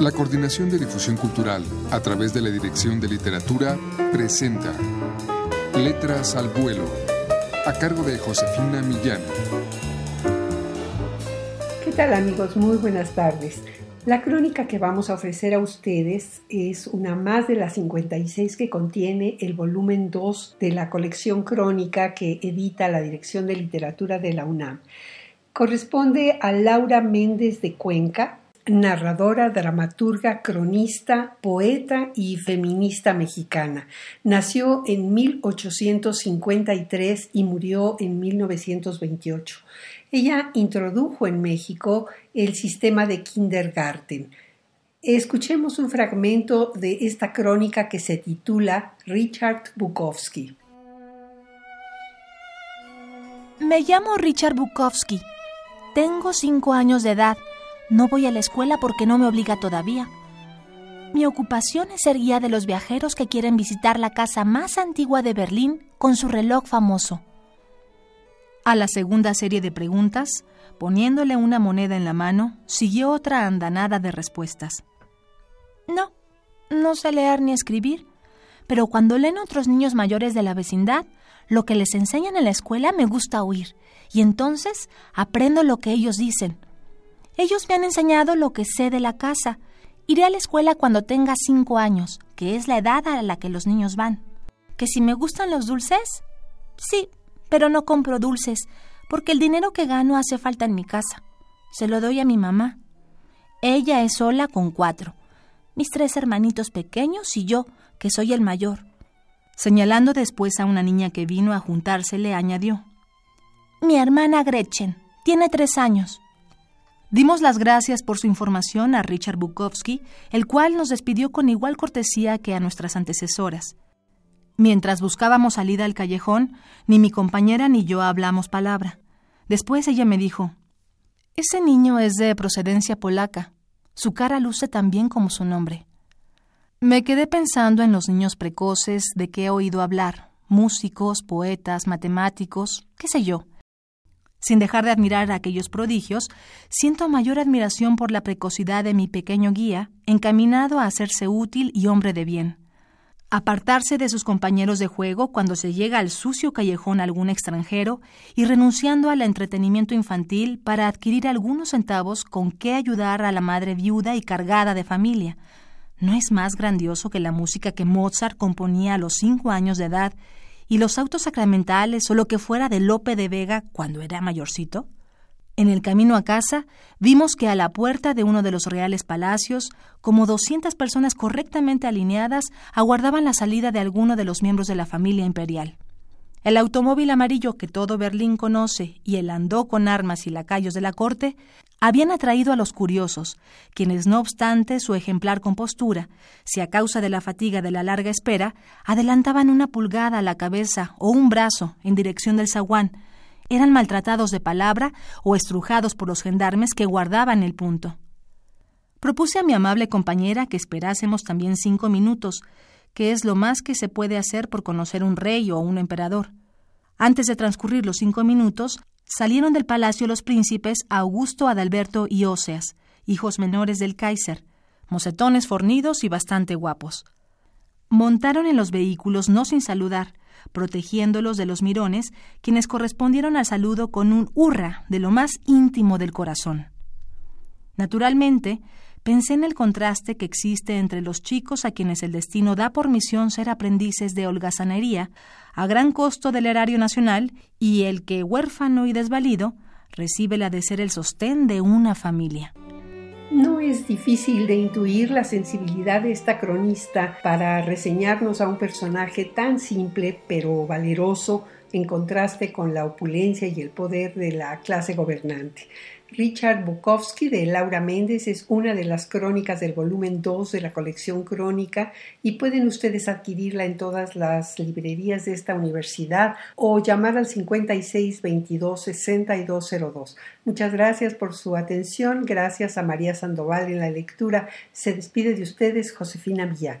La Coordinación de Difusión Cultural, a través de la Dirección de Literatura, presenta Letras al Vuelo, a cargo de Josefina Millán. ¿Qué tal amigos? Muy buenas tardes. La crónica que vamos a ofrecer a ustedes es una más de las 56 que contiene el volumen 2 de la colección crónica que edita la Dirección de Literatura de la UNAM. Corresponde a Laura Méndez de Cuenca, narradora, dramaturga, cronista, poeta y feminista mexicana. Nació en 1853 y murió en 1928. Ella introdujo en México el sistema de kindergarten. Escuchemos un fragmento de esta crónica que se titula Richard Bukowski. Me llamo Richard Bukowski. Tengo cinco años de edad no voy a la escuela porque no me obliga todavía. Mi ocupación es ser guía de los viajeros que quieren visitar la casa más antigua de Berlín con su reloj famoso. A la segunda serie de preguntas, poniéndole una moneda en la mano, siguió otra andanada de respuestas. No, no sé leer ni escribir, pero cuando leen otros niños mayores de la vecindad, lo que les enseñan en la escuela me gusta oír, y entonces aprendo lo que ellos dicen, ellos me han enseñado lo que sé de la casa. Iré a la escuela cuando tenga cinco años, que es la edad a la que los niños van. ¿Que si me gustan los dulces? Sí, pero no compro dulces, porque el dinero que gano hace falta en mi casa. Se lo doy a mi mamá. Ella es sola con cuatro. Mis tres hermanitos pequeños y yo, que soy el mayor. Señalando después a una niña que vino a juntársele, añadió. Mi hermana Gretchen. Tiene tres años. Dimos las gracias por su información a Richard Bukowski, el cual nos despidió con igual cortesía que a nuestras antecesoras. Mientras buscábamos salida al callejón, ni mi compañera ni yo hablamos palabra. Después ella me dijo, Ese niño es de procedencia polaca. Su cara luce tan bien como su nombre. Me quedé pensando en los niños precoces de que he oído hablar, músicos, poetas, matemáticos, qué sé yo. Sin dejar de admirar aquellos prodigios, siento mayor admiración por la precocidad de mi pequeño guía, encaminado a hacerse útil y hombre de bien. Apartarse de sus compañeros de juego cuando se llega al sucio callejón algún extranjero y renunciando al entretenimiento infantil para adquirir algunos centavos con que ayudar a la madre viuda y cargada de familia. ¿No es más grandioso que la música que Mozart componía a los cinco años de edad y los autos sacramentales o lo que fuera de Lope de Vega cuando era mayorcito? En el camino a casa vimos que a la puerta de uno de los reales palacios, como doscientas personas correctamente alineadas aguardaban la salida de alguno de los miembros de la familia imperial. El automóvil amarillo que todo Berlín conoce y el andó con armas y lacayos de la corte habían atraído a los curiosos, quienes no obstante su ejemplar compostura, si a causa de la fatiga de la larga espera, adelantaban una pulgada a la cabeza o un brazo en dirección del zaguán, eran maltratados de palabra o estrujados por los gendarmes que guardaban el punto. Propuse a mi amable compañera que esperásemos también cinco minutos, que es lo más que se puede hacer por conocer un rey o un emperador. Antes de transcurrir los cinco minutos, salieron del palacio los príncipes Augusto, Adalberto y Óseas, hijos menores del Kaiser, mocetones fornidos y bastante guapos. Montaron en los vehículos no sin saludar, protegiéndolos de los mirones, quienes correspondieron al saludo con un hurra de lo más íntimo del corazón. Naturalmente, Pensé en el contraste que existe entre los chicos a quienes el destino da por misión ser aprendices de holgazanería a gran costo del erario nacional y el que, huérfano y desvalido, recibe la de ser el sostén de una familia. No es difícil de intuir la sensibilidad de esta cronista para reseñarnos a un personaje tan simple pero valeroso en contraste con la opulencia y el poder de la clase gobernante. Richard Bukowski de Laura Méndez es una de las crónicas del volumen 2 de la colección crónica y pueden ustedes adquirirla en todas las librerías de esta universidad o llamar al 56 22 6202. Muchas gracias por su atención. Gracias a María Sandoval en la lectura. Se despide de ustedes Josefina Villán.